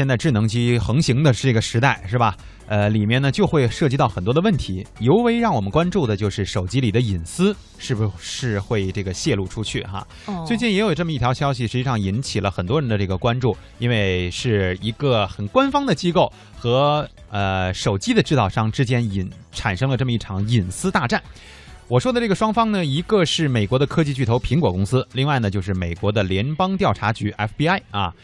现在智能机横行的这个时代，是吧？呃，里面呢就会涉及到很多的问题，尤为让我们关注的就是手机里的隐私是不是会这个泄露出去哈。最近也有这么一条消息，实际上引起了很多人的这个关注，因为是一个很官方的机构和呃手机的制造商之间引产生了这么一场隐私大战。我说的这个双方呢，一个是美国的科技巨头苹果公司，另外呢就是美国的联邦调查局 FBI 啊。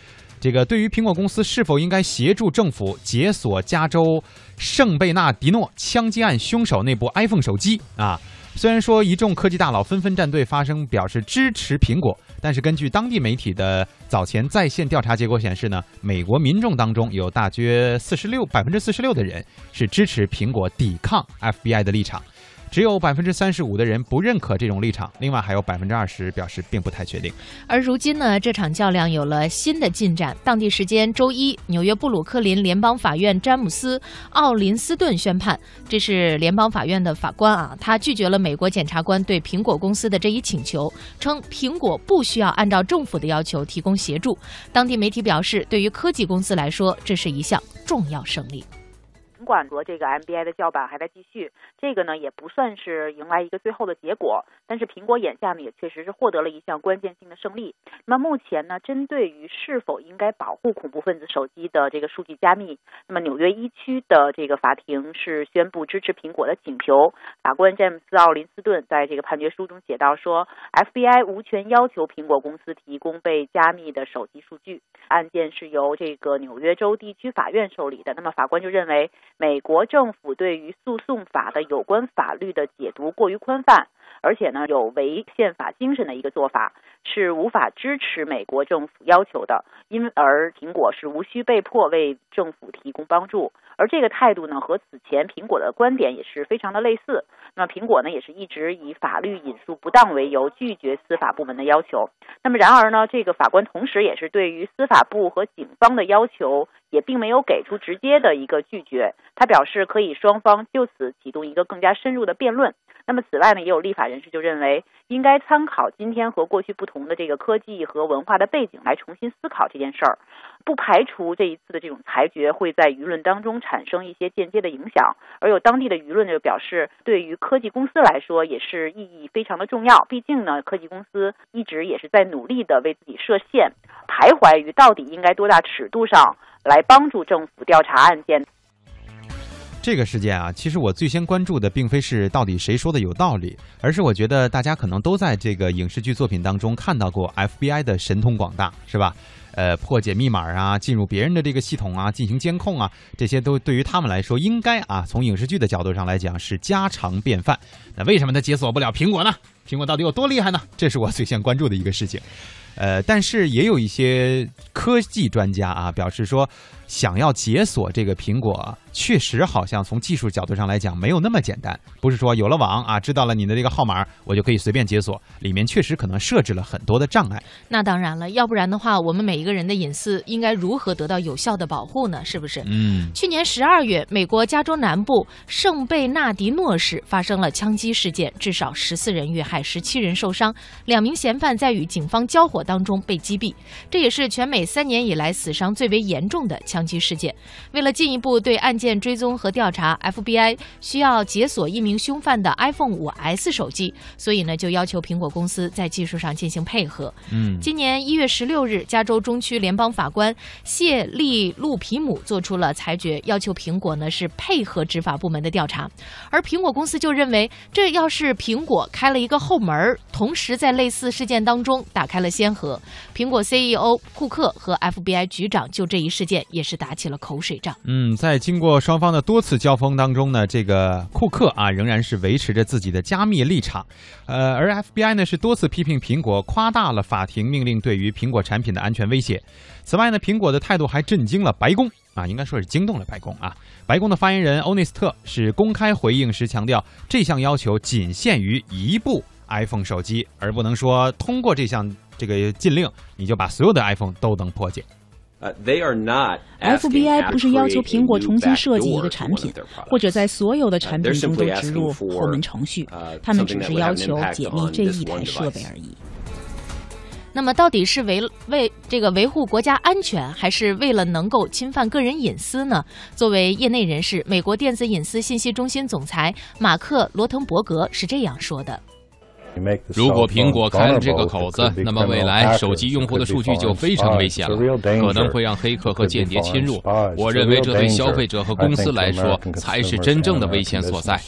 这个对于苹果公司是否应该协助政府解锁加州圣贝纳迪诺枪击案凶手那部 iPhone 手机啊？虽然说一众科技大佬纷纷站队发声表示支持苹果，但是根据当地媒体的早前在线调查结果显示呢，美国民众当中有大约四十六百分之四十六的人是支持苹果抵抗 FBI 的立场。只有百分之三十五的人不认可这种立场，另外还有百分之二十表示并不太确定。而如今呢，这场较量有了新的进展。当地时间周一，纽约布鲁克林联邦法院詹姆斯·奥林斯顿宣判，这是联邦法院的法官啊，他拒绝了美国检察官对苹果公司的这一请求，称苹果不需要按照政府的要求提供协助。当地媒体表示，对于科技公司来说，这是一项重要胜利。管和这个 MBI 的叫板还在继续，这个呢也不算是迎来一个最后的结果，但是苹果眼下呢也确实是获得了一项关键性的胜利。那么目前呢，针对于是否应该保护恐怖分子手机的这个数据加密，那么纽约一区的这个法庭是宣布支持苹果的请求。法官詹姆斯·奥林斯顿在这个判决书中写到说，FBI 无权要求苹果公司提供被加密的手机数据。案件是由这个纽约州地区法院受理的。那么法官就认为。美国政府对于诉讼法的有关法律的解读过于宽泛，而且呢有违宪法精神的一个做法，是无法支持美国政府要求的。因而苹果是无需被迫为政府提供帮助。而这个态度呢，和此前苹果的观点也是非常的类似。那么苹果呢，也是一直以法律引述不当为由拒绝司法部门的要求。那么然而呢，这个法官同时也是对于司法部和警方的要求。也并没有给出直接的一个拒绝，他表示可以双方就此启动一个更加深入的辩论。那么此外呢，也有立法人士就认为，应该参考今天和过去不同的这个科技和文化的背景来重新思考这件事儿，不排除这一次的这种裁决会在舆论当中产生一些间接的影响。而有当地的舆论就表示，对于科技公司来说也是意义非常的重要。毕竟呢，科技公司一直也是在努力的为自己设限，徘徊于到底应该多大尺度上。来帮助政府调查案件。这个事件啊，其实我最先关注的并非是到底谁说的有道理，而是我觉得大家可能都在这个影视剧作品当中看到过 FBI 的神通广大，是吧？呃，破解密码啊，进入别人的这个系统啊，进行监控啊，这些都对于他们来说，应该啊，从影视剧的角度上来讲是家常便饭。那为什么他解锁不了苹果呢？苹果到底有多厉害呢？这是我最先关注的一个事情。呃，但是也有一些科技专家啊表示说，想要解锁这个苹果。确实，好像从技术角度上来讲，没有那么简单。不是说有了网啊，知道了你的这个号码，我就可以随便解锁。里面确实可能设置了很多的障碍。那当然了，要不然的话，我们每一个人的隐私应该如何得到有效的保护呢？是不是？嗯。去年十二月，美国加州南部圣贝纳迪诺市发生了枪击事件，至少十四人遇害，十七人受伤，两名嫌犯在与警方交火当中被击毙。这也是全美三年以来死伤最为严重的枪击事件。为了进一步对案件，追踪和调查，FBI 需要解锁一名凶犯的 iPhone 5S 手机，所以呢，就要求苹果公司在技术上进行配合。嗯，今年一月十六日，加州中区联邦法官谢利路皮姆做出了裁决，要求苹果呢是配合执法部门的调查，而苹果公司就认为，这要是苹果开了一个后门，同时在类似事件当中打开了先河。苹果 CEO 库克和 FBI 局长就这一事件也是打起了口水仗。嗯，在经过。双方的多次交锋当中呢，这个库克啊仍然是维持着自己的加密立场，呃，而 FBI 呢是多次批评苹果夸大了法庭命令对于苹果产品的安全威胁。此外呢，苹果的态度还震惊了白宫啊，应该说是惊动了白宫啊。白宫的发言人欧内斯特是公开回应时强调，这项要求仅限于一部 iPhone 手机，而不能说通过这项这个禁令，你就把所有的 iPhone 都能破解。FBI 不是要求苹果重新设计一个产品，或者在所有的产品中都植入后门程序，他们只是要求解密这一台设备而已。那么，到底是为为这个维护国家安全，还是为了能够侵犯个人隐私呢？作为业内人士，美国电子隐私信息中心总裁马克·罗滕伯格是这样说的。如果苹果开了这个口子，那么未来手机用户的数据就非常危险了，可能会让黑客和间谍侵入。我认为这对消费者和公司来说才是真正的危险所在。